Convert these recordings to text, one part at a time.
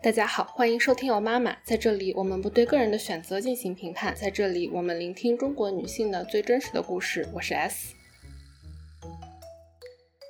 大家好，欢迎收听我妈妈。在这里，我们不对个人的选择进行评判。在这里，我们聆听中国女性的最真实的故事。我是 S。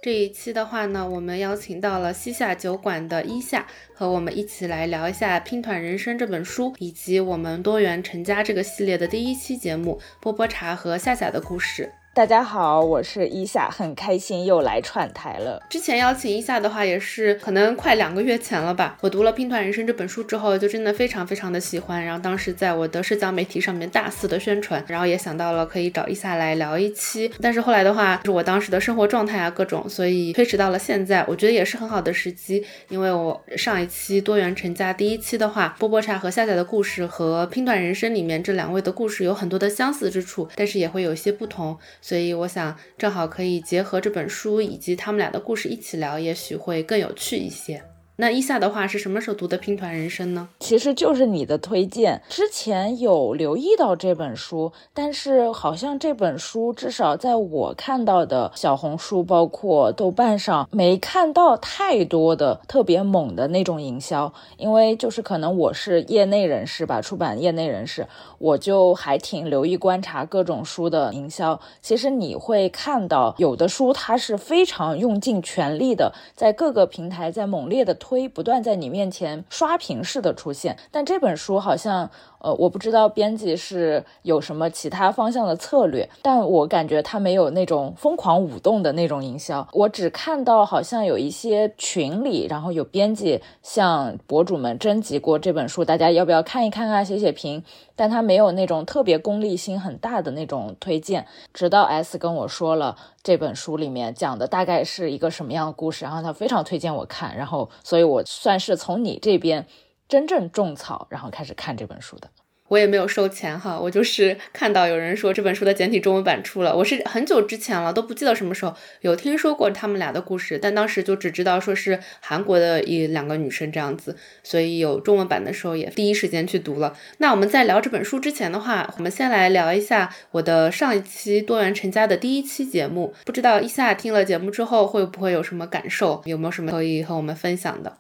这一期的话呢，我们邀请到了西夏酒馆的伊夏，和我们一起来聊一下《拼团人生》这本书，以及我们多元成家这个系列的第一期节目波波茶和夏夏的故事。大家好，我是伊夏，很开心又来串台了。之前邀请伊夏的话，也是可能快两个月前了吧。我读了《拼团人生》这本书之后，就真的非常非常的喜欢。然后当时在我的社交媒体上面大肆的宣传，然后也想到了可以找伊夏来聊一期。但是后来的话，就是我当时的生活状态啊各种，所以推迟到了现在。我觉得也是很好的时机，因为我上一期多元成家第一期的话，波波茶和夏夏的故事和《拼团人生》里面这两位的故事有很多的相似之处，但是也会有一些不同。所以我想，正好可以结合这本书以及他们俩的故事一起聊，也许会更有趣一些。那伊夏的话是什么时候读的《拼团人生》呢？其实就是你的推荐，之前有留意到这本书，但是好像这本书至少在我看到的小红书，包括豆瓣上，没看到太多的特别猛的那种营销。因为就是可能我是业内人士吧，出版业内人士，我就还挺留意观察各种书的营销。其实你会看到有的书它是非常用尽全力的，在各个平台在猛烈的。推不断在你面前刷屏式的出现，但这本书好像，呃，我不知道编辑是有什么其他方向的策略，但我感觉他没有那种疯狂舞动的那种营销。我只看到好像有一些群里，然后有编辑向博主们征集过这本书，大家要不要看一看啊，写写评。但他没有那种特别功利心很大的那种推荐。直到 S 跟我说了这本书里面讲的大概是一个什么样的故事，然后他非常推荐我看，然后所以我算是从你这边真正种草，然后开始看这本书的。我也没有收钱哈，我就是看到有人说这本书的简体中文版出了，我是很久之前了，都不记得什么时候有听说过他们俩的故事，但当时就只知道说是韩国的一两个女生这样子，所以有中文版的时候也第一时间去读了。那我们在聊这本书之前的话，我们先来聊一下我的上一期多元成家的第一期节目，不知道一下听了节目之后会不会有什么感受，有没有什么可以和我们分享的？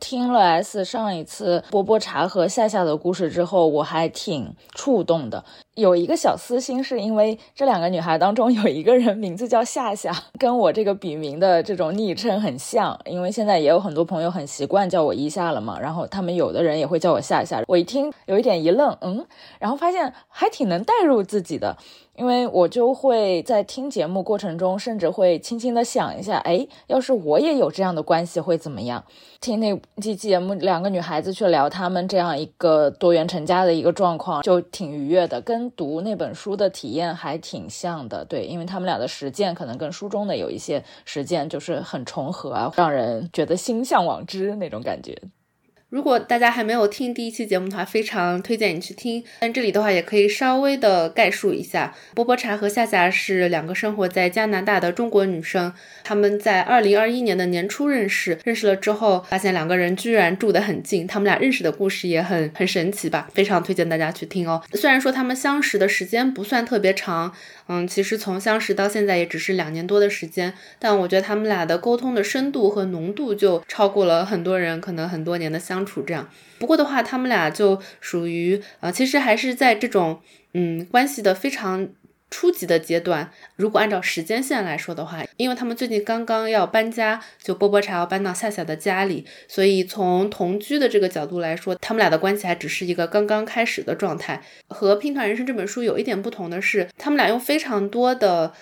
听了 S 上一次波波茶和夏夏的故事之后，我还挺触动的。有一个小私心，是因为这两个女孩当中 有一个人名字叫夏夏，跟我这个笔名的这种昵称很像。因为现在也有很多朋友很习惯叫我一夏了嘛，然后他们有的人也会叫我夏夏。我一听有一点一愣，嗯，然后发现还挺能带入自己的。因为我就会在听节目过程中，甚至会轻轻的想一下，哎，要是我也有这样的关系会怎么样？听那期节目，两个女孩子去聊她们这样一个多元成家的一个状况，就挺愉悦的，跟读那本书的体验还挺像的。对，因为他们俩的实践可能跟书中的有一些实践就是很重合啊，让人觉得心向往之那种感觉。如果大家还没有听第一期节目的话，非常推荐你去听。但这里的话也可以稍微的概述一下，波波茶和夏夏是两个生活在加拿大的中国女生，她们在二零二一年的年初认识，认识了之后发现两个人居然住得很近，他们俩认识的故事也很很神奇吧，非常推荐大家去听哦。虽然说他们相识的时间不算特别长。嗯，其实从相识到现在也只是两年多的时间，但我觉得他们俩的沟通的深度和浓度就超过了很多人可能很多年的相处这样。不过的话，他们俩就属于呃，其实还是在这种嗯关系的非常。初级的阶段，如果按照时间线来说的话，因为他们最近刚刚要搬家，就波波茶要搬到夏夏的家里，所以从同居的这个角度来说，他们俩的关系还只是一个刚刚开始的状态。和《拼团人生》这本书有一点不同的是，他们俩用非常多的。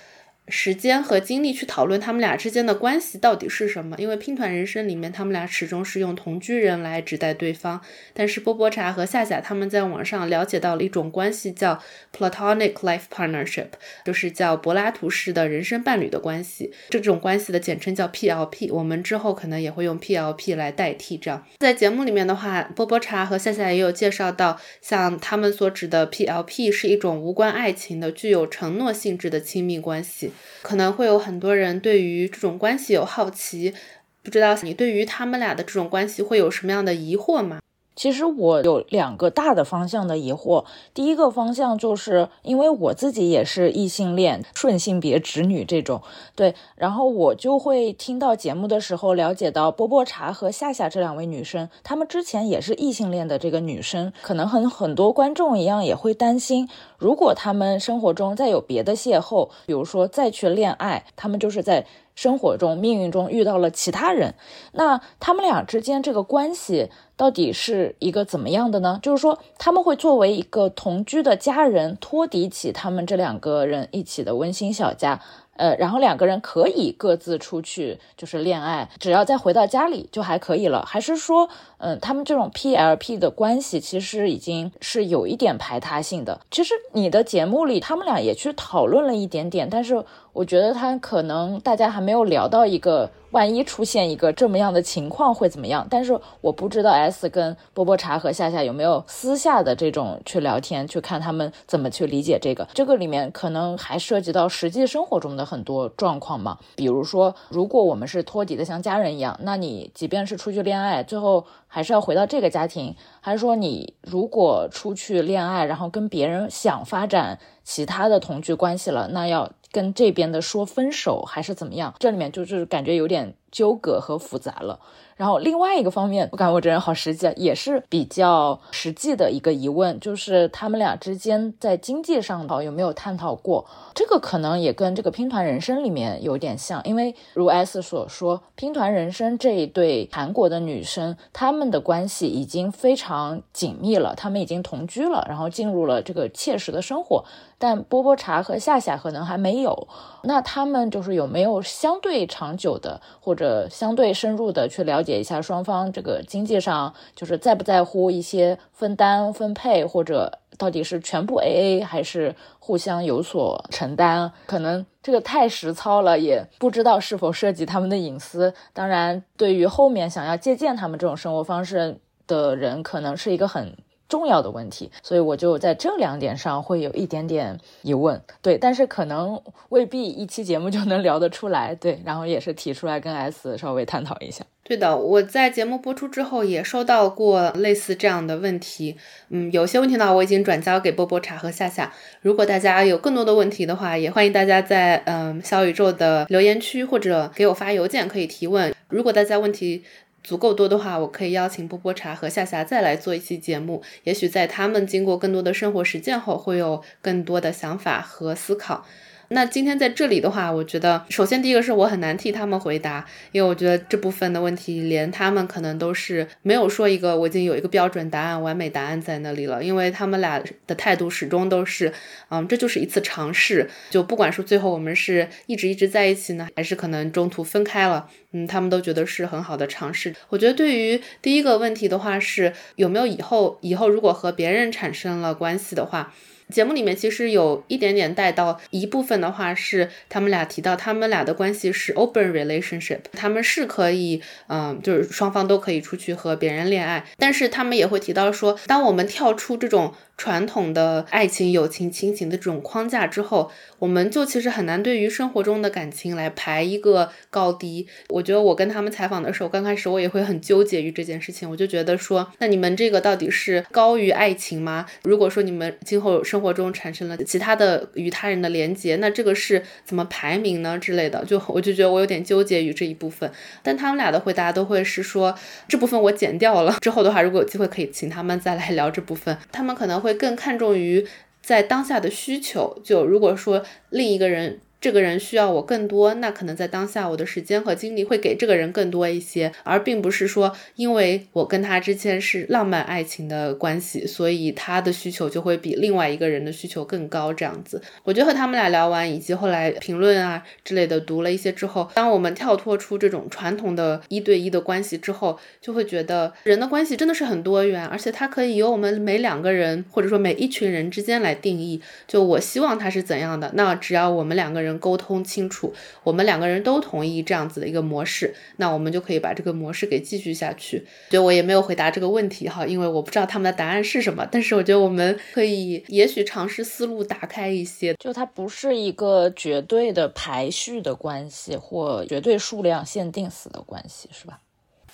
时间和精力去讨论他们俩之间的关系到底是什么？因为拼团人生里面，他们俩始终是用同居人来指代对方。但是波波茶和夏夏他们在网上了解到了一种关系，叫 platonic life partnership，就是叫柏拉图式的人生伴侣的关系。这种关系的简称叫 PLP，我们之后可能也会用 PLP 来代替。这样在节目里面的话，波波茶和夏夏也有介绍到，像他们所指的 PLP 是一种无关爱情的、具有承诺性质的亲密关系。可能会有很多人对于这种关系有好奇，不知道你对于他们俩的这种关系会有什么样的疑惑吗？其实我有两个大的方向的疑惑。第一个方向就是因为我自己也是异性恋，顺性别直女这种，对，然后我就会听到节目的时候了解到波波茶和夏夏这两位女生，她们之前也是异性恋的这个女生，可能和很多观众一样也会担心，如果她们生活中再有别的邂逅，比如说再去恋爱，她们就是在。生活中、命运中遇到了其他人，那他们俩之间这个关系到底是一个怎么样的呢？就是说，他们会作为一个同居的家人，托底起他们这两个人一起的温馨小家。呃，然后两个人可以各自出去，就是恋爱，只要再回到家里就还可以了。还是说，嗯，他们这种 PLP 的关系其实已经是有一点排他性的。其实你的节目里，他们俩也去讨论了一点点，但是我觉得他可能大家还没有聊到一个。万一出现一个这么样的情况会怎么样？但是我不知道 S 跟波波茶和夏夏有没有私下的这种去聊天，去看他们怎么去理解这个。这个里面可能还涉及到实际生活中的很多状况嘛。比如说，如果我们是托底的像家人一样，那你即便是出去恋爱，最后还是要回到这个家庭，还是说你如果出去恋爱，然后跟别人想发展其他的同居关系了，那要。跟这边的说分手还是怎么样？这里面就是感觉有点纠葛和复杂了。然后另外一个方面，我感觉我这人好实际，啊也是比较实际的一个疑问，就是他们俩之间在经济上头有没有探讨过？这个可能也跟这个拼团人生里面有点像，因为如 S 所说，拼团人生这一对韩国的女生，她们的关系已经非常紧密了，她们已经同居了，然后进入了这个切实的生活。但波波茶和夏夏可能还没有，那他们就是有没有相对长久的或者相对深入的去了解一下双方这个经济上就是在不在乎一些分担分配，或者到底是全部 A A 还是互相有所承担？可能这个太实操了，也不知道是否涉及他们的隐私。当然，对于后面想要借鉴他们这种生活方式的人，可能是一个很。重要的问题，所以我就在这两点上会有一点点疑问，对，但是可能未必一期节目就能聊得出来，对，然后也是提出来跟 S 稍微探讨一下。对的，我在节目播出之后也收到过类似这样的问题，嗯，有些问题呢我已经转交给波波茶和夏夏，如果大家有更多的问题的话，也欢迎大家在嗯小宇宙的留言区或者给我发邮件可以提问，如果大家问题。足够多的话，我可以邀请波波茶和夏夏再来做一期节目。也许在他们经过更多的生活实践后，会有更多的想法和思考。那今天在这里的话，我觉得首先第一个是我很难替他们回答，因为我觉得这部分的问题连他们可能都是没有说一个我已经有一个标准答案、完美答案在那里了，因为他们俩的态度始终都是，嗯，这就是一次尝试，就不管说最后我们是一直一直在一起呢，还是可能中途分开了，嗯，他们都觉得是很好的尝试。我觉得对于第一个问题的话是有没有以后以后如果和别人产生了关系的话。节目里面其实有一点点带到一部分的话，是他们俩提到他们俩的关系是 open relationship，他们是可以，嗯，就是双方都可以出去和别人恋爱，但是他们也会提到说，当我们跳出这种。传统的爱情、友情、亲情的这种框架之后，我们就其实很难对于生活中的感情来排一个高低。我觉得我跟他们采访的时候，刚开始我也会很纠结于这件事情。我就觉得说，那你们这个到底是高于爱情吗？如果说你们今后生活中产生了其他的与他人的连接，那这个是怎么排名呢之类的？就我就觉得我有点纠结于这一部分。但他们俩的回答都会是说，这部分我剪掉了。之后的话，如果有机会可以请他们再来聊这部分，他们可能会。更看重于在当下的需求，就如果说另一个人。这个人需要我更多，那可能在当下我的时间和精力会给这个人更多一些，而并不是说因为我跟他之间是浪漫爱情的关系，所以他的需求就会比另外一个人的需求更高。这样子，我就和他们俩聊完，以及后来评论啊之类的读了一些之后，当我们跳脱出这种传统的一对一的关系之后，就会觉得人的关系真的是很多元，而且它可以由我们每两个人或者说每一群人之间来定义。就我希望他是怎样的，那只要我们两个人。沟通清楚，我们两个人都同意这样子的一个模式，那我们就可以把这个模式给继续下去。所以我也没有回答这个问题哈，因为我不知道他们的答案是什么。但是我觉得我们可以，也许尝试思路打开一些，就它不是一个绝对的排序的关系，或绝对数量限定死的关系，是吧？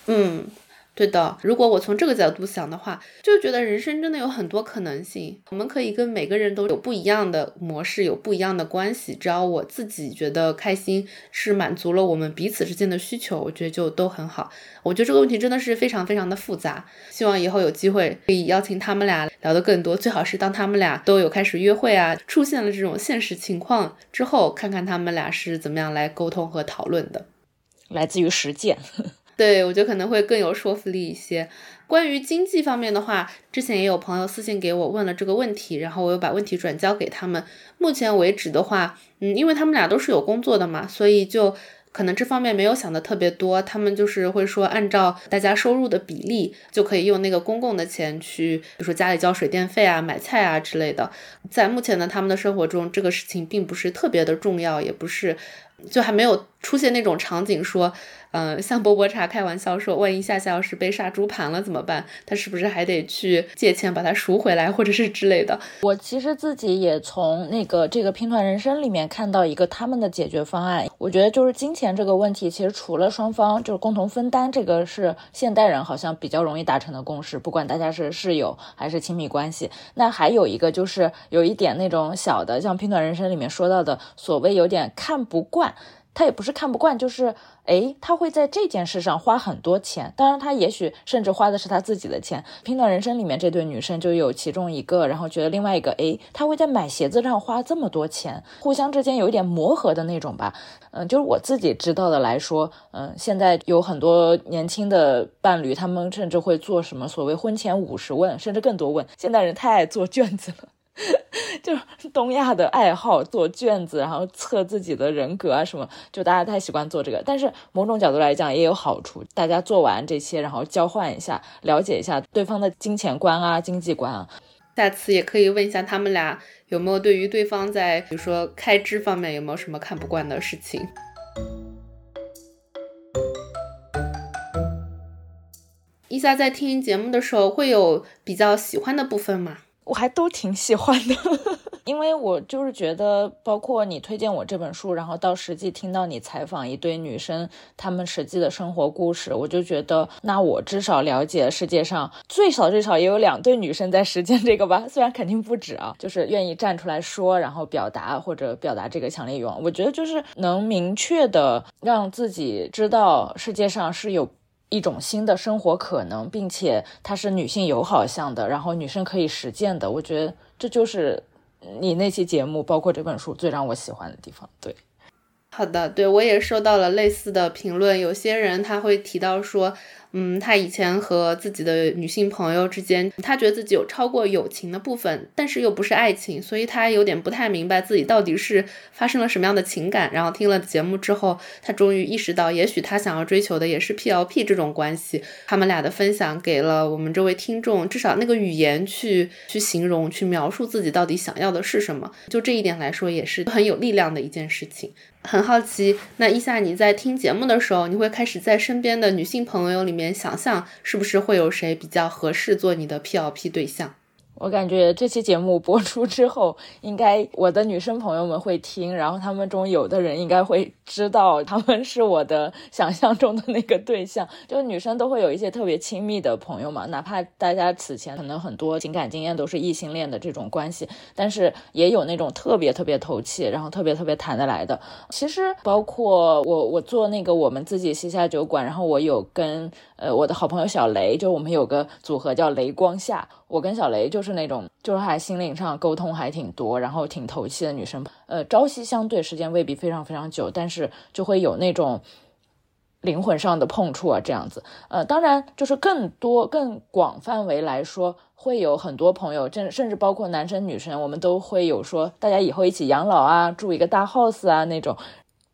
嗯。对的，如果我从这个角度想的话，就觉得人生真的有很多可能性。我们可以跟每个人都有不一样的模式，有不一样的关系。只要我自己觉得开心，是满足了我们彼此之间的需求，我觉得就都很好。我觉得这个问题真的是非常非常的复杂。希望以后有机会可以邀请他们俩聊得更多，最好是当他们俩都有开始约会啊，出现了这种现实情况之后，看看他们俩是怎么样来沟通和讨论的，来自于实践。对，我觉得可能会更有说服力一些。关于经济方面的话，之前也有朋友私信给我问了这个问题，然后我又把问题转交给他们。目前为止的话，嗯，因为他们俩都是有工作的嘛，所以就可能这方面没有想的特别多。他们就是会说，按照大家收入的比例，就可以用那个公共的钱去，比如说家里交水电费啊、买菜啊之类的。在目前呢，他们的生活中，这个事情并不是特别的重要，也不是，就还没有出现那种场景说。嗯，像波波茶开玩笑说，万一夏夏要是被杀猪盘了怎么办？他是不是还得去借钱把它赎回来，或者是之类的？我其实自己也从那个这个拼团人生里面看到一个他们的解决方案。我觉得就是金钱这个问题，其实除了双方就是共同分担，这个是现代人好像比较容易达成的共识，不管大家是室友还是亲密关系。那还有一个就是有一点那种小的，像拼团人生里面说到的，所谓有点看不惯。他也不是看不惯，就是哎，他会在这件事上花很多钱。当然，他也许甚至花的是他自己的钱。拼团人生里面这对女生就有其中一个，然后觉得另外一个哎，他会在买鞋子上花这么多钱，互相之间有一点磨合的那种吧。嗯，就是我自己知道的来说，嗯，现在有很多年轻的伴侣，他们甚至会做什么所谓婚前五十问，甚至更多问。现代人太爱做卷子了。就东亚的爱好做卷子，然后测自己的人格啊什么，就大家太习惯做这个。但是某种角度来讲也有好处，大家做完这些，然后交换一下，了解一下对方的金钱观啊、经济观啊。下次也可以问一下他们俩有没有对于对方在比如说开支方面有没有什么看不惯的事情。伊萨在听节目的时候会有比较喜欢的部分吗？我还都挺喜欢的，因为我就是觉得，包括你推荐我这本书，然后到实际听到你采访一堆女生，她们实际的生活故事，我就觉得，那我至少了解世界上最少最少也有两对女生在实践这个吧，虽然肯定不止啊，就是愿意站出来说，然后表达或者表达这个强烈欲望，我觉得就是能明确的让自己知道世界上是有。一种新的生活可能，并且它是女性友好向的，然后女生可以实践的。我觉得这就是你那期节目，包括这本书最让我喜欢的地方。对，好的，对我也收到了类似的评论，有些人他会提到说。嗯，他以前和自己的女性朋友之间，他觉得自己有超过友情的部分，但是又不是爱情，所以他有点不太明白自己到底是发生了什么样的情感。然后听了节目之后，他终于意识到，也许他想要追求的也是 P L P 这种关系。他们俩的分享给了我们这位听众至少那个语言去去形容、去描述自己到底想要的是什么。就这一点来说，也是很有力量的一件事情。很好奇，那伊夏你在听节目的时候，你会开始在身边的女性朋友里面想象，是不是会有谁比较合适做你的 P L P 对象？我感觉这期节目播出之后，应该我的女生朋友们会听，然后他们中有的人应该会知道他们是我的 想象中的那个对象。就女生都会有一些特别亲密的朋友嘛，哪怕大家此前可能很多情感经验都是异性恋的这种关系，但是也有那种特别特别投契，然后特别特别谈得来的。其实包括我，我做那个我们自己西夏酒馆，然后我有跟呃我的好朋友小雷，就我们有个组合叫雷光夏。我跟小雷就是那种，就是还心灵上沟通还挺多，然后挺投契的女生。呃，朝夕相对时间未必非常非常久，但是就会有那种灵魂上的碰触啊，这样子。呃，当然就是更多更广范围来说，会有很多朋友，甚甚至包括男生女生，我们都会有说，大家以后一起养老啊，住一个大 house 啊那种。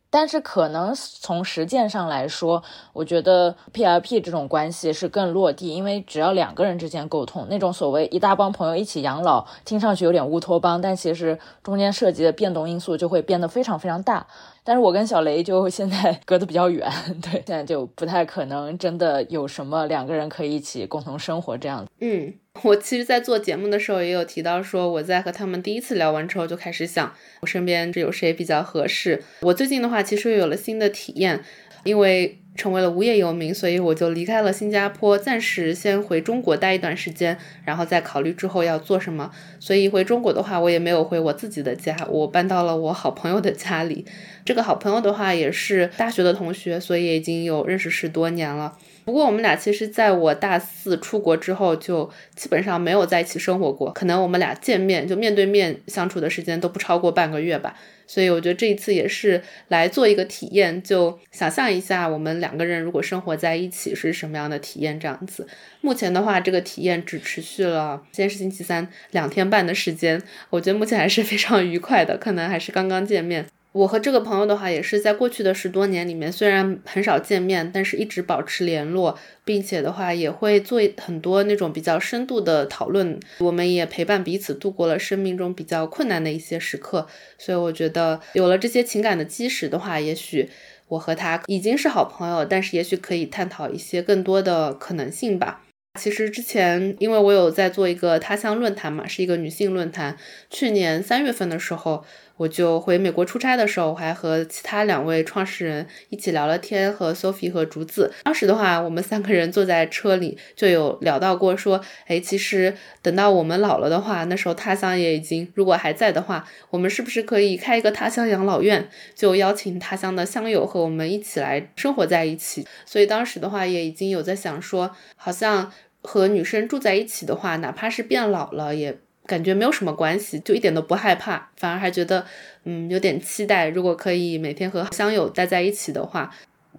但是可能从实践上来说，我觉得 P L P 这种关系是更落地，因为只要两个人之间沟通，那种所谓一大帮朋友一起养老，听上去有点乌托邦，但其实中间涉及的变动因素就会变得非常非常大。但是我跟小雷就现在 隔得比较远，对，现在就不太可能真的有什么两个人可以一起共同生活这样子。嗯，我其实，在做节目的时候也有提到说，我在和他们第一次聊完之后就开始想，我身边有谁比较合适。我最近的话，其实又有了新的体验，因为。成为了无业游民，所以我就离开了新加坡，暂时先回中国待一段时间，然后再考虑之后要做什么。所以回中国的话，我也没有回我自己的家，我搬到了我好朋友的家里。这个好朋友的话也是大学的同学，所以已经有认识十多年了。不过我们俩其实在我大四出国之后，就基本上没有在一起生活过，可能我们俩见面就面对面相处的时间都不超过半个月吧。所以我觉得这一次也是来做一个体验，就想象一下我们两个人如果生活在一起是什么样的体验这样子。目前的话，这个体验只持续了今天是星期三两天半的时间，我觉得目前还是非常愉快的，可能还是刚刚见面。我和这个朋友的话，也是在过去的十多年里面，虽然很少见面，但是一直保持联络，并且的话也会做很多那种比较深度的讨论。我们也陪伴彼此度过了生命中比较困难的一些时刻，所以我觉得有了这些情感的基石的话，也许我和他已经是好朋友，但是也许可以探讨一些更多的可能性吧。其实之前，因为我有在做一个他乡论坛嘛，是一个女性论坛。去年三月份的时候，我就回美国出差的时候，我还和其他两位创始人一起聊了天，和 Sophie 和竹子。当时的话，我们三个人坐在车里，就有聊到过说，哎，其实等到我们老了的话，那时候他乡也已经，如果还在的话，我们是不是可以开一个他乡养老院，就邀请他乡的乡友和我们一起来生活在一起。所以当时的话，也已经有在想说，好像。和女生住在一起的话，哪怕是变老了，也感觉没有什么关系，就一点都不害怕，反而还觉得，嗯，有点期待。如果可以每天和乡友待在一起的话，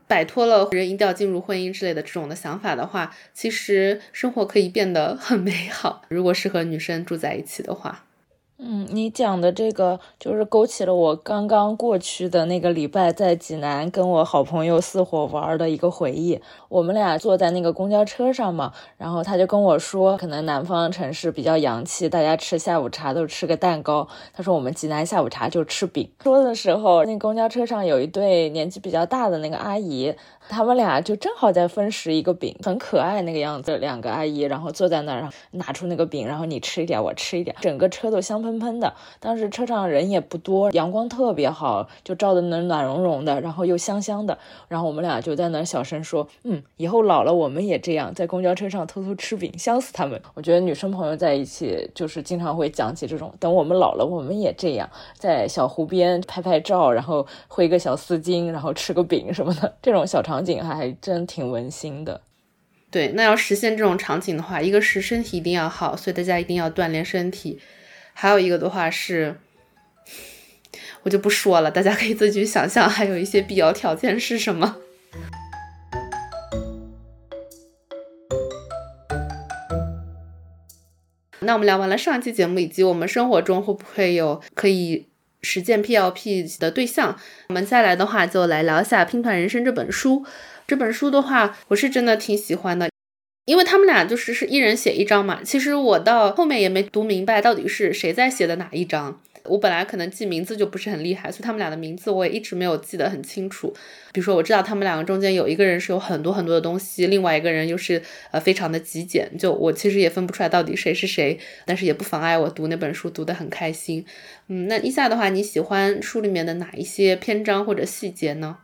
摆脱了人一定要进入婚姻之类的这种的想法的话，其实生活可以变得很美好。如果是和女生住在一起的话。嗯，你讲的这个就是勾起了我刚刚过去的那个礼拜在济南跟我好朋友四火玩的一个回忆。我们俩坐在那个公交车上嘛，然后他就跟我说，可能南方城市比较洋气，大家吃下午茶都吃个蛋糕。他说我们济南下午茶就吃饼。说的时候，那公交车上有一对年纪比较大的那个阿姨。他们俩就正好在分食一个饼，很可爱那个样子。两个阿姨，然后坐在那儿，拿出那个饼，然后你吃一点，我吃一点，整个车都香喷喷喷的。当时车上人也不多，阳光特别好，就照的那暖融融的，然后又香香的。然后我们俩就在那小声说：“嗯，以后老了我们也这样，在公交车上偷偷吃饼，香死他们。”我觉得女生朋友在一起就是经常会讲起这种，等我们老了我们也这样，在小湖边拍拍照，然后挥个小丝巾，然后吃个饼什么的，这种小场景还真挺温馨的。对，那要实现这种场景的话，一个是身体一定要好，所以大家一定要锻炼身体；还有一个的话是，我就不说了，大家可以自己想象，还有一些必要条件是什么。那我们聊完了上期节目，以及我们生活中会不会有可以。实践 PLP 的对象，我们再来的话就来聊一下《拼团人生》这本书。这本书的话，我是真的挺喜欢的，因为他们俩就是是一人写一张嘛。其实我到后面也没读明白到底是谁在写的哪一张。我本来可能记名字就不是很厉害，所以他们俩的名字我也一直没有记得很清楚。比如说，我知道他们两个中间有一个人是有很多很多的东西，另外一个人又是呃非常的极简，就我其实也分不出来到底谁是谁，但是也不妨碍我读那本书读得很开心。嗯，那伊夏的话，你喜欢书里面的哪一些篇章或者细节呢？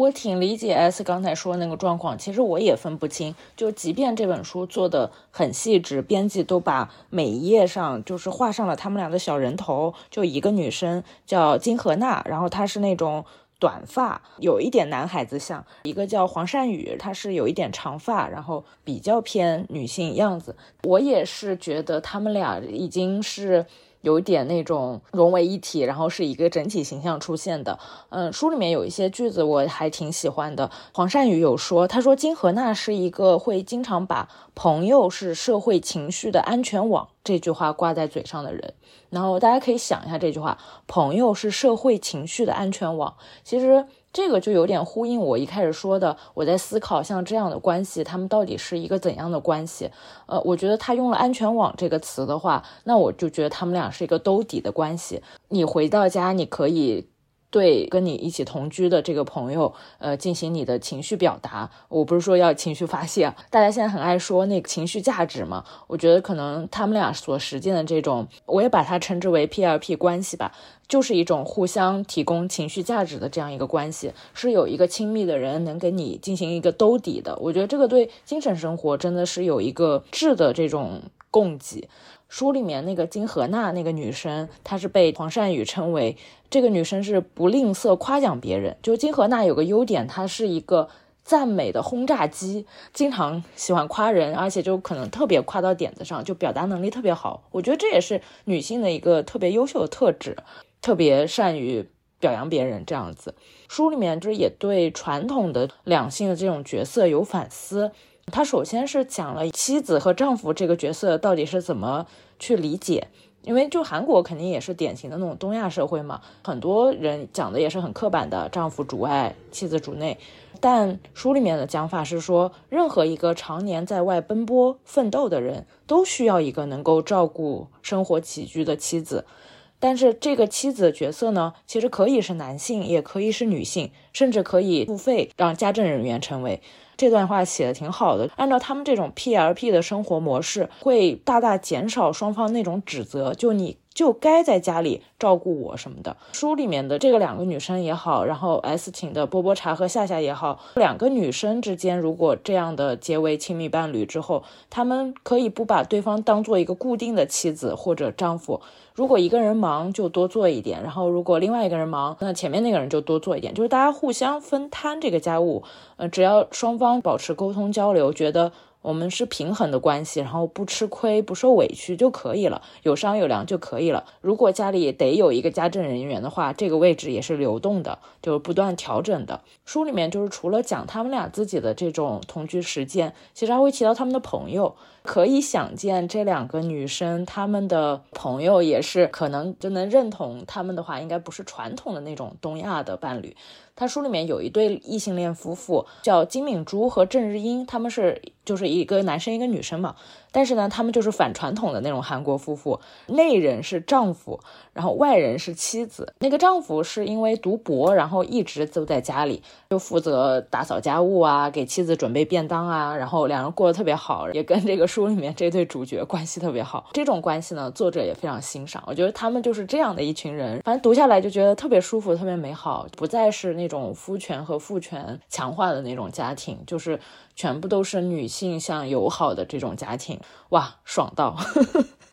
我挺理解 S 刚才说那个状况，其实我也分不清。就即便这本书做的很细致，编辑都把每一页上就是画上了他们俩的小人头。就一个女生叫金荷娜，然后她是那种短发，有一点男孩子像；一个叫黄善宇，她是有一点长发，然后比较偏女性样子。我也是觉得他们俩已经是。有点那种融为一体，然后是一个整体形象出现的。嗯，书里面有一些句子我还挺喜欢的。黄善宇有说，他说金荷娜是一个会经常把“朋友是社会情绪的安全网”这句话挂在嘴上的人。然后大家可以想一下这句话：“朋友是社会情绪的安全网”，其实。这个就有点呼应我一开始说的，我在思考像这样的关系，他们到底是一个怎样的关系？呃，我觉得他用了“安全网”这个词的话，那我就觉得他们俩是一个兜底的关系。你回到家，你可以对跟你一起同居的这个朋友，呃，进行你的情绪表达。我不是说要情绪发泄，大家现在很爱说那个情绪价值嘛。我觉得可能他们俩所实践的这种，我也把它称之为 P L P 关系吧，就是一种互相提供情绪价值的这样一个关系，是有一个亲密的人能给你进行一个兜底的。我觉得这个对精神生活真的是有一个质的这种供给。书里面那个金荷娜那个女生，她是被黄善宇称为这个女生是不吝啬夸奖别人。就金荷娜有个优点，她是一个赞美的轰炸机，经常喜欢夸人，而且就可能特别夸到点子上，就表达能力特别好。我觉得这也是女性的一个特别优秀的特质，特别善于表扬别人这样子。书里面就是也对传统的两性的这种角色有反思。他首先是讲了妻子和丈夫这个角色到底是怎么去理解，因为就韩国肯定也是典型的那种东亚社会嘛，很多人讲的也是很刻板的，丈夫主外，妻子主内。但书里面的讲法是说，任何一个常年在外奔波奋斗的人都需要一个能够照顾生活起居的妻子，但是这个妻子的角色呢，其实可以是男性，也可以是女性，甚至可以付费让家政人员成为。这段话写的挺好的，按照他们这种 P L P 的生活模式，会大大减少双方那种指责，就你就该在家里照顾我什么的。书里面的这个两个女生也好，然后 S 请的波波茶和夏夏也好，两个女生之间如果这样的结为亲密伴侣之后，他们可以不把对方当做一个固定的妻子或者丈夫。如果一个人忙，就多做一点；然后如果另外一个人忙，那前面那个人就多做一点，就是大家互相分摊这个家务。呃，只要双方保持沟通交流，觉得。我们是平衡的关系，然后不吃亏、不受委屈就可以了，有商有量就可以了。如果家里得有一个家政人员的话，这个位置也是流动的，就是不断调整的。书里面就是除了讲他们俩自己的这种同居实践，其实还会提到他们的朋友。可以想见，这两个女生他们的朋友也是可能就能认同他们的话，应该不是传统的那种东亚的伴侣。他书里面有一对异性恋夫妇，叫金敏珠和郑日英，他们是就是一个男生一个女生嘛。但是呢，他们就是反传统的那种韩国夫妇，内人是丈夫，然后外人是妻子。那个丈夫是因为读博，然后一直都在家里，就负责打扫家务啊，给妻子准备便当啊，然后两人过得特别好，也跟这个书里面这对主角关系特别好。这种关系呢，作者也非常欣赏。我觉得他们就是这样的一群人，反正读下来就觉得特别舒服，特别美好，不再是那种夫权和父权强化的那种家庭，就是全部都是女性向友好的这种家庭。哇，爽到！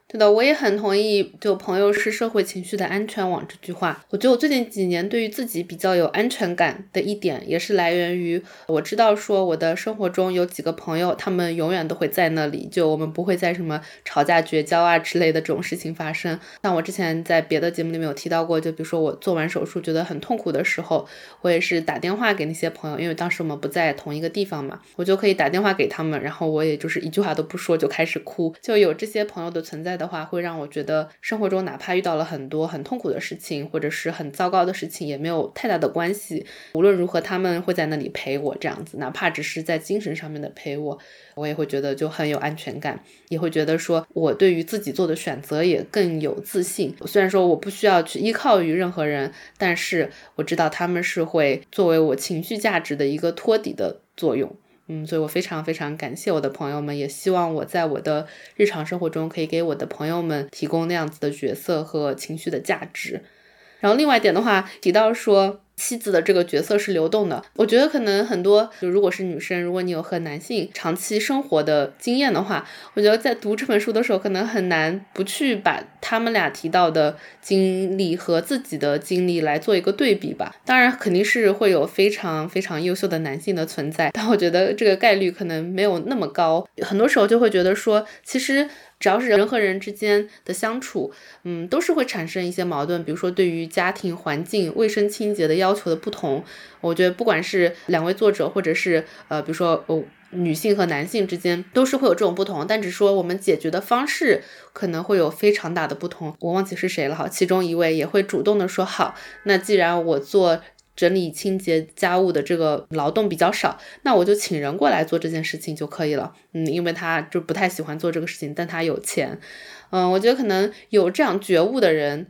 对的，我也很同意，就朋友是社会情绪的安全网这句话。我觉得我最近几年对于自己比较有安全感的一点，也是来源于我知道说我的生活中有几个朋友，他们永远都会在那里，就我们不会在什么吵架、绝交啊之类的这种事情发生。像我之前在别的节目里面有提到过，就比如说我做完手术觉得很痛苦的时候，我也是打电话给那些朋友，因为当时我们不在同一个地方嘛，我就可以打电话给他们，然后我也就是一句话都不说就开始哭，就有这些朋友的存在。的话会让我觉得生活中哪怕遇到了很多很痛苦的事情，或者是很糟糕的事情，也没有太大的关系。无论如何，他们会在那里陪我，这样子，哪怕只是在精神上面的陪我，我也会觉得就很有安全感，也会觉得说我对于自己做的选择也更有自信。虽然说我不需要去依靠于任何人，但是我知道他们是会作为我情绪价值的一个托底的作用。嗯，所以我非常非常感谢我的朋友们，也希望我在我的日常生活中可以给我的朋友们提供那样子的角色和情绪的价值。然后另外一点的话，提到说。妻子的这个角色是流动的，我觉得可能很多，就如果是女生，如果你有和男性长期生活的经验的话，我觉得在读这本书的时候，可能很难不去把他们俩提到的经历和自己的经历来做一个对比吧。当然，肯定是会有非常非常优秀的男性的存在，但我觉得这个概率可能没有那么高。很多时候就会觉得说，其实。只要是人和人之间的相处，嗯，都是会产生一些矛盾。比如说，对于家庭环境、卫生清洁的要求的不同，我觉得不管是两位作者，或者是呃，比如说哦，女性和男性之间，都是会有这种不同。但只说我们解决的方式可能会有非常大的不同。我忘记是谁了哈，其中一位也会主动的说：“好，那既然我做。”整理清洁家务的这个劳动比较少，那我就请人过来做这件事情就可以了。嗯，因为他就不太喜欢做这个事情，但他有钱。嗯，我觉得可能有这样觉悟的人，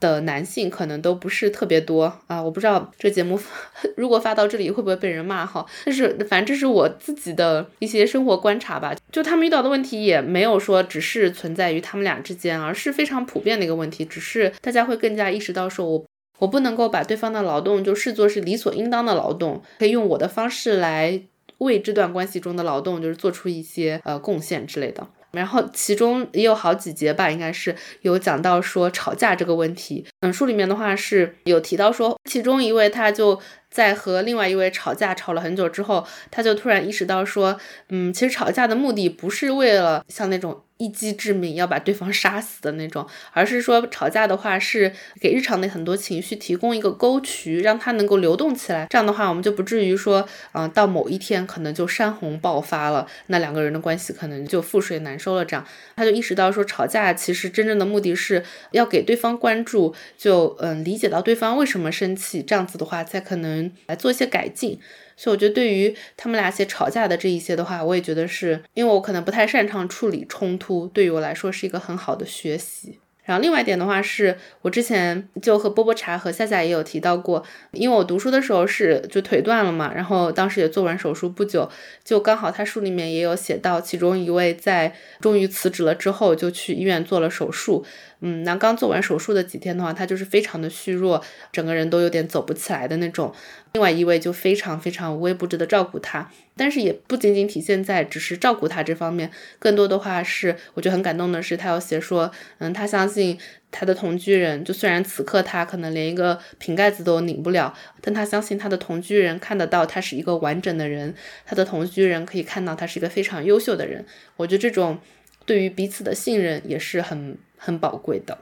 的男性可能都不是特别多啊。我不知道这节目 如果发到这里会不会被人骂哈，但是反正这是我自己的一些生活观察吧。就他们遇到的问题也没有说只是存在于他们俩之间，而是非常普遍的一个问题，只是大家会更加意识到说，我我不能够把对方的劳动就视作是理所应当的劳动，可以用我的方式来为这段关系中的劳动就是做出一些呃贡献之类的。然后其中也有好几节吧，应该是有讲到说吵架这个问题。嗯，书里面的话是有提到说，其中一位他就。在和另外一位吵架吵了很久之后，他就突然意识到说，嗯，其实吵架的目的不是为了像那种一击致命要把对方杀死的那种，而是说吵架的话是给日常的很多情绪提供一个沟渠，让它能够流动起来。这样的话，我们就不至于说，嗯，到某一天可能就山洪爆发了，那两个人的关系可能就覆水难收了。这样，他就意识到说，吵架其实真正的目的是要给对方关注，就嗯理解到对方为什么生气，这样子的话才可能。来做一些改进，所以我觉得对于他们俩些吵架的这一些的话，我也觉得是因为我可能不太擅长处理冲突，对于我来说是一个很好的学习。然后另外一点的话，是我之前就和波波茶和夏夏也有提到过，因为我读书的时候是就腿断了嘛，然后当时也做完手术不久，就刚好他书里面也有写到，其中一位在终于辞职了之后，就去医院做了手术。嗯，那刚做完手术的几天的话，他就是非常的虚弱，整个人都有点走不起来的那种。另外一位就非常非常无微不至的照顾他，但是也不仅仅体现在只是照顾他这方面，更多的话是我觉得很感动的是，他要写说，嗯，他相信他的同居人，就虽然此刻他可能连一个瓶盖子都拧不了，但他相信他的同居人看得到他是一个完整的人，他的同居人可以看到他是一个非常优秀的人。我觉得这种对于彼此的信任也是很。很宝贵的。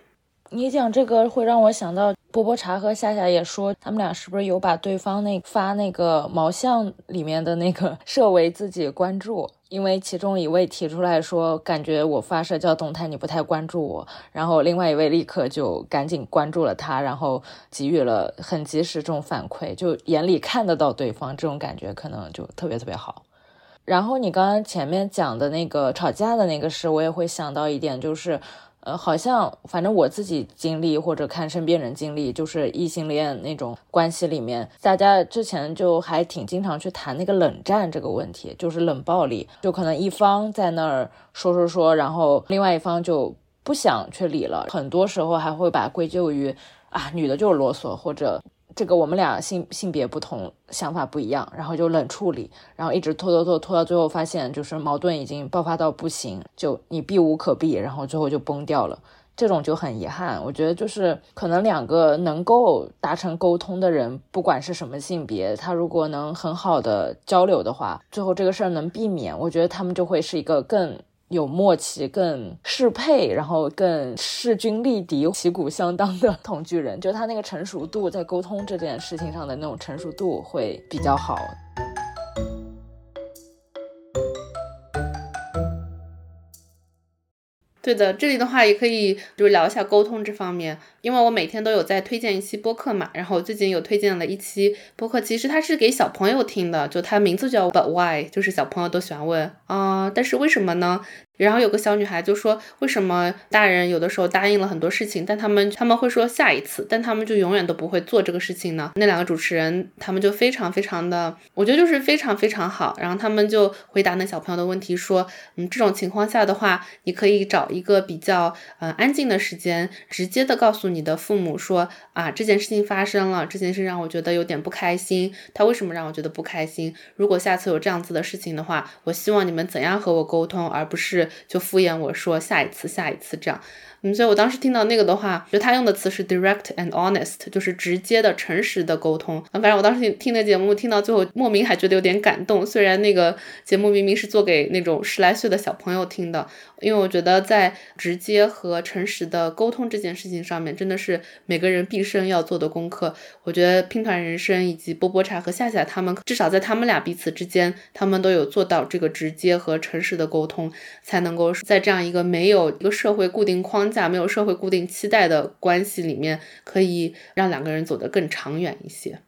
你讲这个会让我想到波波茶和夏夏也说，他们俩是不是有把对方那发那个毛像里面的那个 设为自己关注？因为其中一位提出来说，感觉我发社交动态你不太关注我，然后另外一位立刻就赶紧关注了他，然后给予了很及时这种反馈，就眼里看得到对方这种感觉，可能就特别特别好。然后你刚刚前面讲的那个吵架的那个事，我也会想到一点，就是。呃，好像反正我自己经历或者看身边人经历，就是异性恋那种关系里面，大家之前就还挺经常去谈那个冷战这个问题，就是冷暴力，就可能一方在那儿说说说，然后另外一方就不想去理了，很多时候还会把归咎于啊女的就是啰嗦或者。这个我们俩性性别不同，想法不一样，然后就冷处理，然后一直拖拖拖拖到最后，发现就是矛盾已经爆发到不行，就你避无可避，然后最后就崩掉了。这种就很遗憾。我觉得就是可能两个能够达成沟通的人，不管是什么性别，他如果能很好的交流的话，最后这个事儿能避免，我觉得他们就会是一个更。有默契、更适配，然后更势均力敌、旗鼓相当的 同居人，就他那个成熟度，在沟通这件事情上的那种成熟度会比较好。对的，这里的话也可以就是聊一下沟通这方面，因为我每天都有在推荐一期播客嘛，然后最近有推荐了一期播客，其实它是给小朋友听的，就它名字叫 But Why，就是小朋友都喜欢问啊，但是为什么呢？然后有个小女孩就说：“为什么大人有的时候答应了很多事情，但他们他们会说下一次，但他们就永远都不会做这个事情呢？”那两个主持人他们就非常非常的，我觉得就是非常非常好。然后他们就回答那小朋友的问题说：“嗯，这种情况下的话，你可以找一个比较嗯安静的时间，直接的告诉你你的父母说啊，这件事情发生了，这件事让我觉得有点不开心。他为什么让我觉得不开心？如果下次有这样子的事情的话，我希望你们怎样和我沟通，而不是。”就敷衍我说下一次，下一次这样。嗯，所以我当时听到那个的话，就他用的词是 direct and honest，就是直接的、诚实的沟通。反正我当时听听那节目，听到最后莫名还觉得有点感动。虽然那个节目明明是做给那种十来岁的小朋友听的，因为我觉得在直接和诚实的沟通这件事情上面，真的是每个人毕生要做的功课。我觉得拼团人生以及波波茶和夏夏他们，至少在他们俩彼此之间，他们都有做到这个直接和诚实的沟通，才能够在这样一个没有一个社会固定框。架没有社会固定期待的关系里面，可以让两个人走得更长远一些。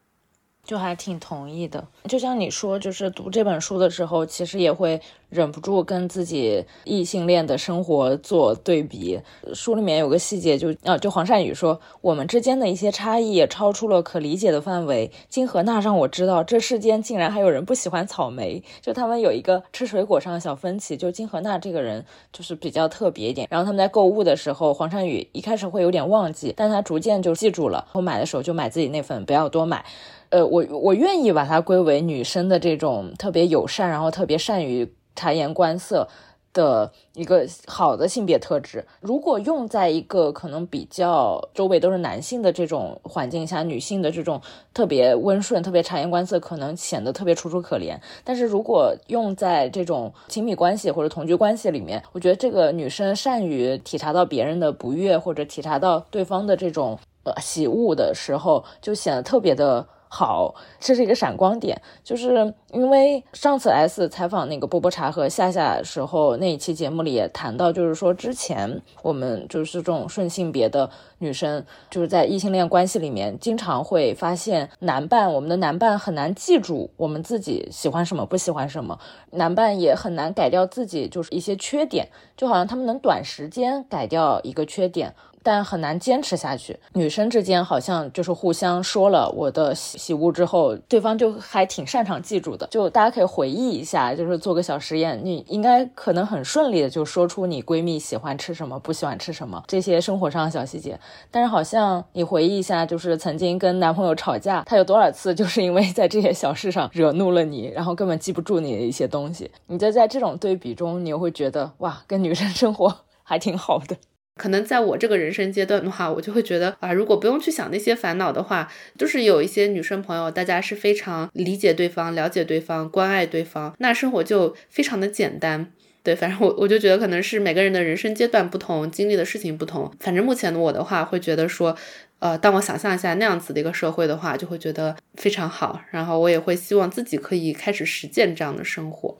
就还挺同意的。就像你说，就是读这本书的时候，其实也会忍不住跟自己异性恋的生活做对比。书里面有个细节，就啊，就黄善宇说，我们之间的一些差异也超出了可理解的范围。金荷娜让我知道，这世间竟然还有人不喜欢草莓。就他们有一个吃水果上的小分歧。就金荷娜这个人就是比较特别一点。然后他们在购物的时候，黄善宇一开始会有点忘记，但他逐渐就记住了。我买的时候就买自己那份，不要多买。呃，我我愿意把它归为女生的这种特别友善，然后特别善于察言观色的一个好的性别特质。如果用在一个可能比较周围都是男性的这种环境下，女性的这种特别温顺、特别察言观色，可能显得特别楚楚可怜。但是如果用在这种亲密关系或者同居关系里面，我觉得这个女生善于体察到别人的不悦，或者体察到对方的这种呃喜恶的时候，就显得特别的。好，这是一个闪光点，就是因为上次 S 采访那个波波茶和夏夏时候那一期节目里也谈到，就是说之前我们就是这种顺性别的女生，就是在异性恋关系里面，经常会发现男伴，我们的男伴很难记住我们自己喜欢什么不喜欢什么，男伴也很难改掉自己就是一些缺点，就好像他们能短时间改掉一个缺点。但很难坚持下去。女生之间好像就是互相说了我的喜喜恶之后，对方就还挺擅长记住的。就大家可以回忆一下，就是做个小实验，你应该可能很顺利的就说出你闺蜜喜欢吃什么，不喜欢吃什么这些生活上的小细节。但是好像你回忆一下，就是曾经跟男朋友吵架，他有多少次就是因为在这些小事上惹怒了你，然后根本记不住你的一些东西。你就在这种对比中，你又会觉得哇，跟女生生活 还挺好的。可能在我这个人生阶段的话，我就会觉得啊，如果不用去想那些烦恼的话，就是有一些女生朋友，大家是非常理解对方、了解对方、关爱对方，那生活就非常的简单。对，反正我我就觉得可能是每个人的人生阶段不同，经历的事情不同。反正目前的我的话，会觉得说，呃，当我想象一下那样子的一个社会的话，就会觉得非常好。然后我也会希望自己可以开始实践这样的生活。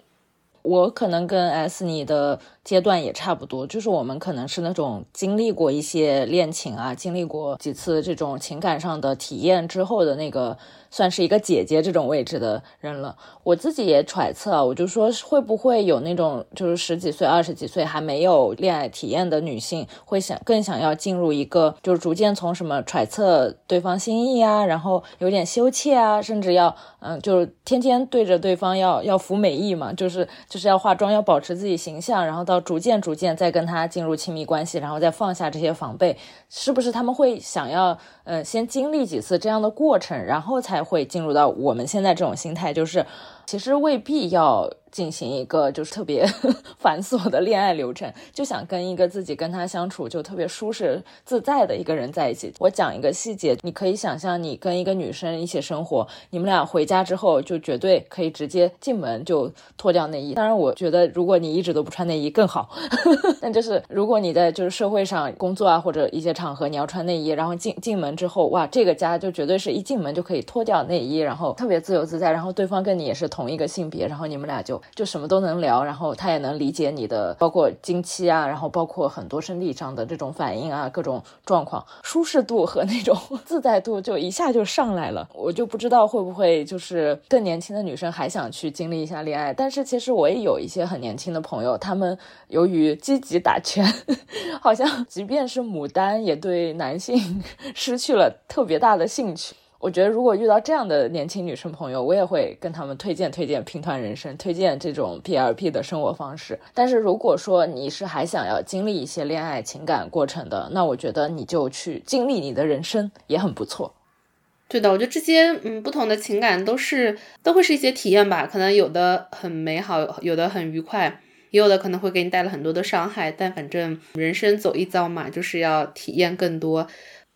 我可能跟 S 你的。阶段也差不多，就是我们可能是那种经历过一些恋情啊，经历过几次这种情感上的体验之后的那个，算是一个姐姐这种位置的人了。我自己也揣测，我就说会不会有那种就是十几岁、二十几岁还没有恋爱体验的女性，会想更想要进入一个，就是逐渐从什么揣测对方心意啊，然后有点羞怯啊，甚至要嗯，就是天天对着对方要要服美役嘛，就是就是要化妆，要保持自己形象，然后到。逐渐逐渐再跟他进入亲密关系，然后再放下这些防备，是不是他们会想要，呃，先经历几次这样的过程，然后才会进入到我们现在这种心态，就是其实未必要。进行一个就是特别 繁琐的恋爱流程，就想跟一个自己跟他相处就特别舒适自在的一个人在一起。我讲一个细节，你可以想象你跟一个女生一起生活，你们俩回家之后就绝对可以直接进门就脱掉内衣。当然，我觉得如果你一直都不穿内衣更好。但就是如果你在就是社会上工作啊或者一些场合你要穿内衣，然后进进门之后，哇，这个家就绝对是一进门就可以脱掉内衣，然后特别自由自在，然后对方跟你也是同一个性别，然后你们俩就。就什么都能聊，然后他也能理解你的，包括经期啊，然后包括很多生理上的这种反应啊，各种状况，舒适度和那种 自在度就一下就上来了。我就不知道会不会就是更年轻的女生还想去经历一下恋爱，但是其实我也有一些很年轻的朋友，他们由于积极打拳，好像即便是牡丹也对男性 失去去了特别大的兴趣。我觉得，如果遇到这样的年轻女生朋友，我也会跟他们推荐推荐拼团人生，推荐这种 P L P 的生活方式。但是如果说你是还想要经历一些恋爱情感过程的，那我觉得你就去经历你的人生也很不错。对的，我觉得这些嗯不同的情感都是都会是一些体验吧，可能有的很美好，有的很愉快，也有的可能会给你带来很多的伤害。但反正人生走一遭嘛，就是要体验更多。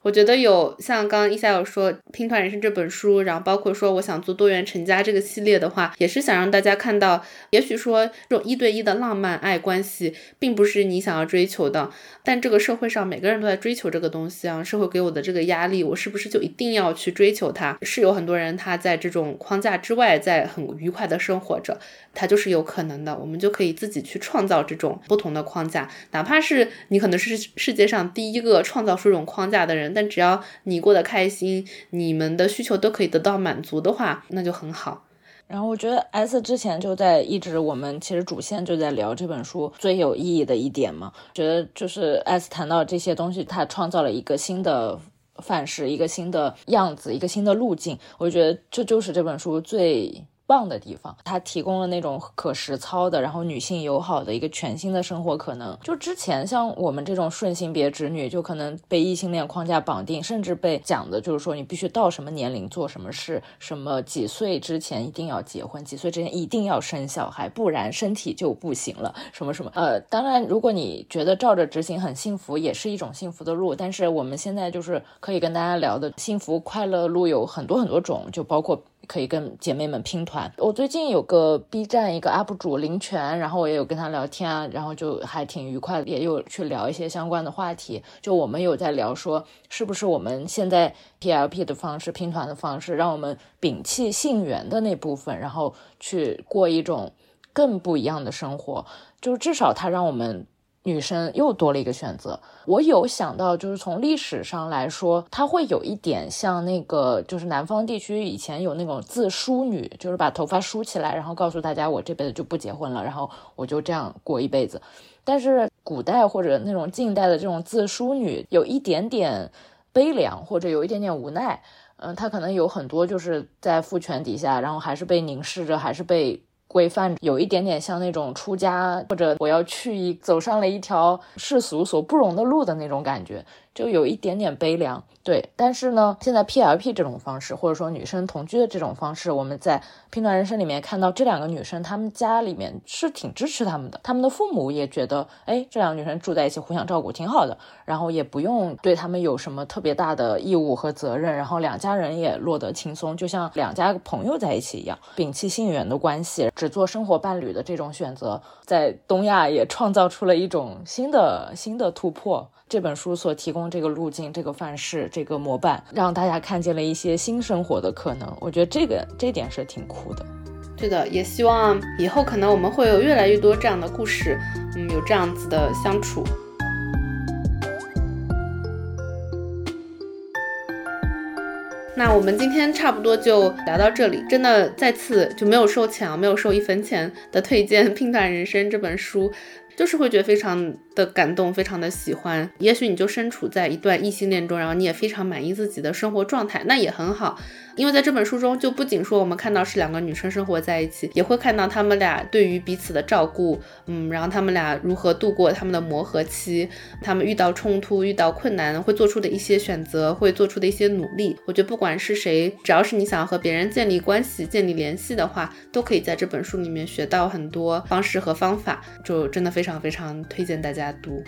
我觉得有像刚刚一下有说《拼团人生》这本书，然后包括说我想做多元成家这个系列的话，也是想让大家看到，也许说这种一对一的浪漫爱关系，并不是你想要追求的。但这个社会上每个人都在追求这个东西啊，社会给我的这个压力，我是不是就一定要去追求它？是有很多人他在这种框架之外，在很愉快的生活着，他就是有可能的。我们就可以自己去创造这种不同的框架，哪怕是你可能是世界上第一个创造出这种框架的人。但只要你过得开心，你们的需求都可以得到满足的话，那就很好。然后我觉得 S 之前就在一直我们其实主线就在聊这本书最有意义的一点嘛，觉得就是 S 谈到这些东西，他创造了一个新的范式，一个新的样子，一个新的路径。我觉得这就是这本书最。棒的地方，它提供了那种可实操的，然后女性友好的一个全新的生活可能。就之前像我们这种顺性别直女，就可能被异性恋框架绑定，甚至被讲的就是说你必须到什么年龄做什么事，什么几岁之前一定要结婚，几岁之前一定要生小孩，不然身体就不行了，什么什么。呃，当然，如果你觉得照着执行很幸福，也是一种幸福的路。但是我们现在就是可以跟大家聊的幸福快乐路有很多很多种，就包括。可以跟姐妹们拼团。我最近有个 B 站一个 UP 主林泉，然后我也有跟他聊天啊，然后就还挺愉快，也有去聊一些相关的话题。就我们有在聊说，是不是我们现在 PLP 的方式拼团的方式，让我们摒弃性缘的那部分，然后去过一种更不一样的生活。就至少它让我们。女生又多了一个选择。我有想到，就是从历史上来说，它会有一点像那个，就是南方地区以前有那种自梳女，就是把头发梳起来，然后告诉大家我这辈子就不结婚了，然后我就这样过一辈子。但是古代或者那种近代的这种自梳女，有一点点悲凉，或者有一点点无奈。嗯，她可能有很多就是在父权底下，然后还是被凝视着，还是被。规范有一点点像那种出家，或者我要去走上了一条世俗所不容的路的那种感觉。就有一点点悲凉，对。但是呢，现在 PLP 这种方式，或者说女生同居的这种方式，我们在《拼团人生》里面看到这两个女生，她们家里面是挺支持她们的，她们的父母也觉得，哎，这两个女生住在一起，互相照顾，挺好的。然后也不用对她们有什么特别大的义务和责任，然后两家人也落得轻松，就像两家朋友在一起一样，摒弃性缘的关系，只做生活伴侣的这种选择，在东亚也创造出了一种新的新的突破。这本书所提供这个路径、这个范式、这个模板，让大家看见了一些新生活的可能。我觉得这个这点是挺酷的。对的，也希望以后可能我们会有越来越多这样的故事，嗯，有这样子的相处。那我们今天差不多就聊到这里，真的再次就没有收钱啊，没有收一分钱的推荐《拼团人生》这本书。就是会觉得非常的感动，非常的喜欢。也许你就身处在一段异性恋中，然后你也非常满意自己的生活状态，那也很好。因为在这本书中，就不仅说我们看到是两个女生生活在一起，也会看到他们俩对于彼此的照顾，嗯，然后他们俩如何度过他们的磨合期，他们遇到冲突、遇到困难会做出的一些选择，会做出的一些努力。我觉得不管是谁，只要是你想要和别人建立关系、建立联系的话，都可以在这本书里面学到很多方式和方法，就真的非常非常推荐大家家读。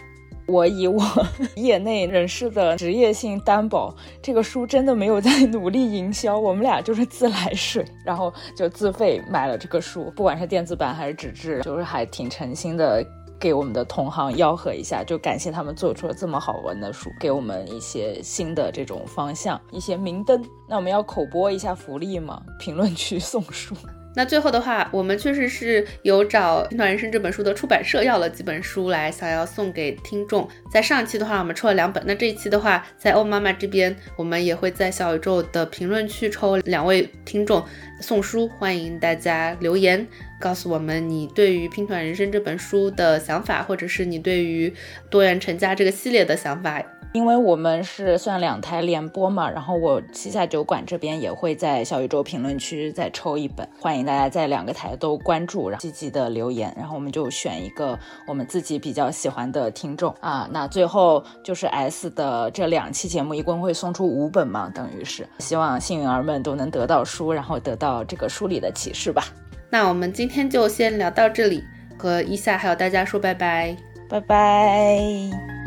我以我 业内人士的职业性担保，这个书真的没有在努力营销，我们俩就是自来水，然后就自费买了这个书，不管是电子版还是纸质，就是还挺诚心的给我们的同行吆喝一下，就感谢他们做出了这么好玩的书，给我们一些新的这种方向，一些明灯。那我们要口播一下福利吗？评论区送书。那最后的话，我们确实是有找《拼团人生》这本书的出版社要了几本书来，想要送给听众。在上期的话，我们抽了两本。那这一期的话，在欧妈妈这边，我们也会在小宇宙的评论区抽两位听众送书。欢迎大家留言告诉我们你对于《拼团人生》这本书的想法，或者是你对于多元成家这个系列的想法。因为我们是算两台联播嘛，然后我西夏酒馆这边也会在小宇宙评论区再抽一本，欢迎大家在两个台都关注，然后积极的留言，然后我们就选一个我们自己比较喜欢的听众啊。那最后就是 S 的这两期节目一共会送出五本嘛，等于是希望幸运儿们都能得到书，然后得到这个书里的启示吧。那我们今天就先聊到这里，和一夏还有大家说拜拜，拜拜。